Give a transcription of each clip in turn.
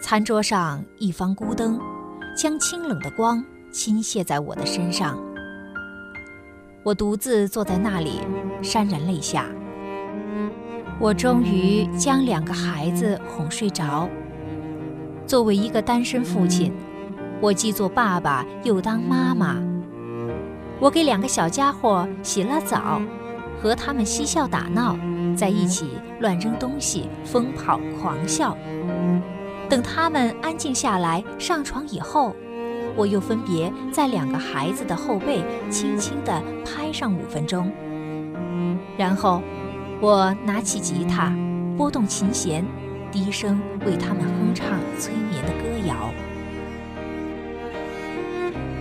餐桌上一方孤灯，将清冷的光倾泻在我的身上。我独自坐在那里，潸然泪下。我终于将两个孩子哄睡着。作为一个单身父亲，我既做爸爸又当妈妈。我给两个小家伙洗了澡，和他们嬉笑打闹，在一起乱扔东西、疯跑狂笑。等他们安静下来上床以后，我又分别在两个孩子的后背轻轻地拍上五分钟，然后我拿起吉他，拨动琴弦。低声为他们哼唱催眠的歌谣。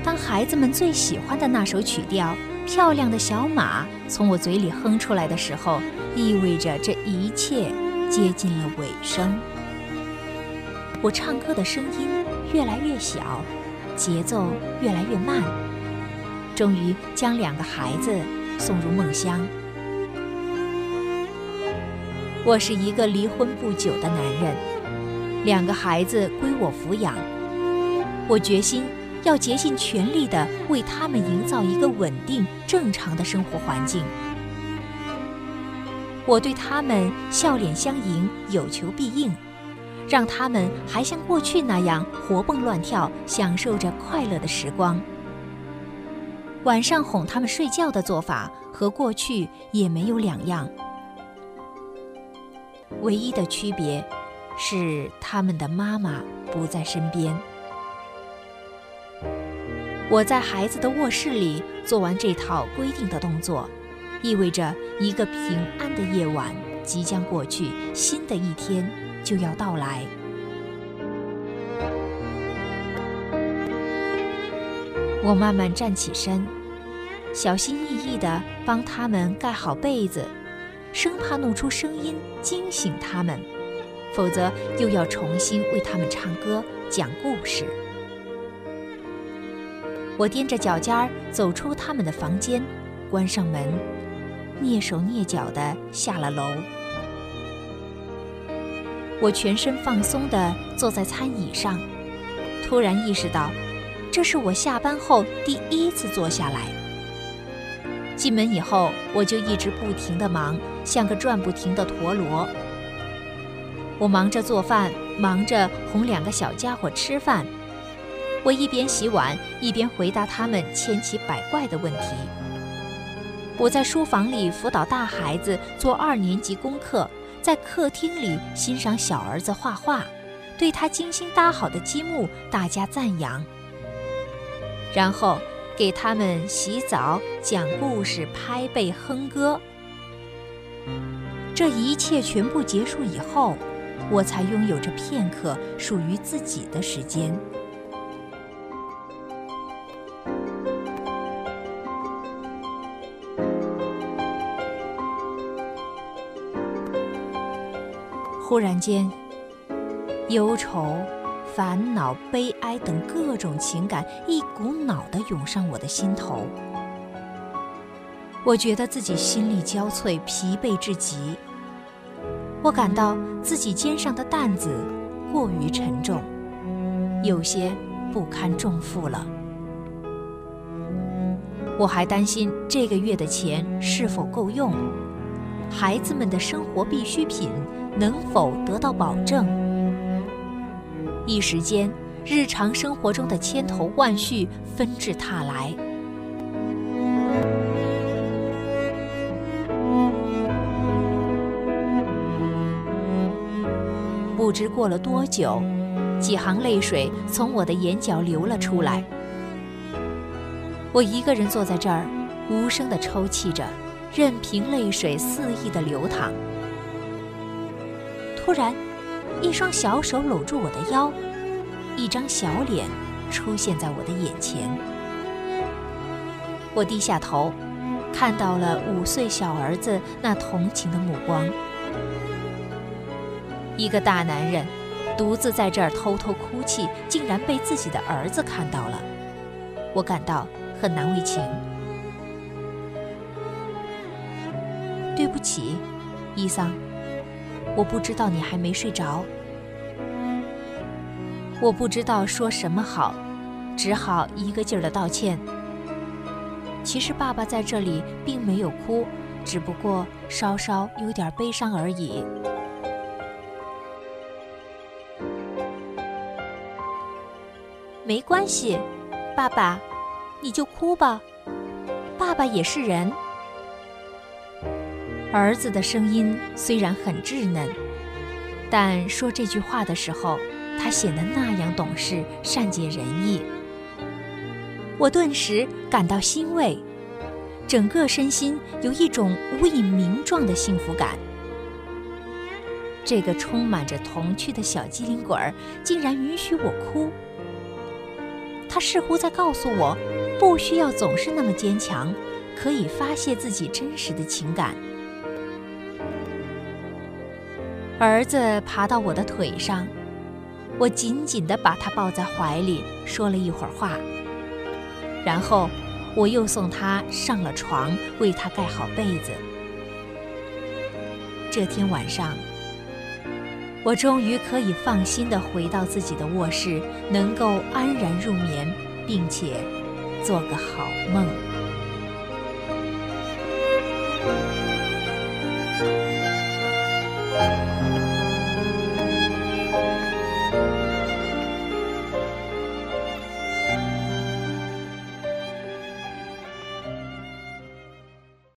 当孩子们最喜欢的那首曲调《漂亮的小马》从我嘴里哼出来的时候，意味着这一切接近了尾声。我唱歌的声音越来越小，节奏越来越慢，终于将两个孩子送入梦乡。我是一个离婚不久的男人，两个孩子归我抚养。我决心要竭尽全力地为他们营造一个稳定、正常的生活环境。我对他们笑脸相迎，有求必应，让他们还像过去那样活蹦乱跳，享受着快乐的时光。晚上哄他们睡觉的做法和过去也没有两样。唯一的区别是，他们的妈妈不在身边。我在孩子的卧室里做完这套规定的动作，意味着一个平安的夜晚即将过去，新的一天就要到来。我慢慢站起身，小心翼翼地帮他们盖好被子。生怕弄出声音惊醒他们，否则又要重新为他们唱歌讲故事。我踮着脚尖儿走出他们的房间，关上门，蹑手蹑脚地下了楼。我全身放松地坐在餐椅上，突然意识到，这是我下班后第一次坐下来。进门以后，我就一直不停地忙，像个转不停的陀螺。我忙着做饭，忙着哄两个小家伙吃饭。我一边洗碗，一边回答他们千奇百怪的问题。我在书房里辅导大孩子做二年级功课，在客厅里欣赏小儿子画画，对他精心搭好的积木大加赞扬。然后。给他们洗澡、讲故事、拍背、哼歌。这一切全部结束以后，我才拥有着片刻属于自己的时间。忽然间，忧愁。烦恼、悲哀等各种情感一股脑地涌上我的心头，我觉得自己心力交瘁、疲惫至极。我感到自己肩上的担子过于沉重，有些不堪重负了。我还担心这个月的钱是否够用，孩子们的生活必需品能否得到保证。一时间，日常生活中的千头万绪纷至沓来。不知过了多久，几行泪水从我的眼角流了出来。我一个人坐在这儿，无声地抽泣着，任凭泪水肆意地流淌。突然，一双小手搂住我的腰，一张小脸出现在我的眼前。我低下头，看到了五岁小儿子那同情的目光。一个大男人独自在这儿偷偷哭泣，竟然被自己的儿子看到了，我感到很难为情。对不起，伊桑。我不知道你还没睡着。我不知道说什么好，只好一个劲儿的道歉。其实爸爸在这里并没有哭，只不过稍稍有点悲伤而已。没关系，爸爸，你就哭吧，爸爸也是人。儿子的声音虽然很稚嫩，但说这句话的时候，他显得那样懂事、善解人意。我顿时感到欣慰，整个身心有一种无以名状的幸福感。这个充满着童趣的小机灵鬼儿，竟然允许我哭。他似乎在告诉我，不需要总是那么坚强，可以发泄自己真实的情感。儿子爬到我的腿上，我紧紧地把他抱在怀里，说了一会儿话，然后我又送他上了床，为他盖好被子。这天晚上。我终于可以放心地回到自己的卧室，能够安然入眠，并且做个好梦。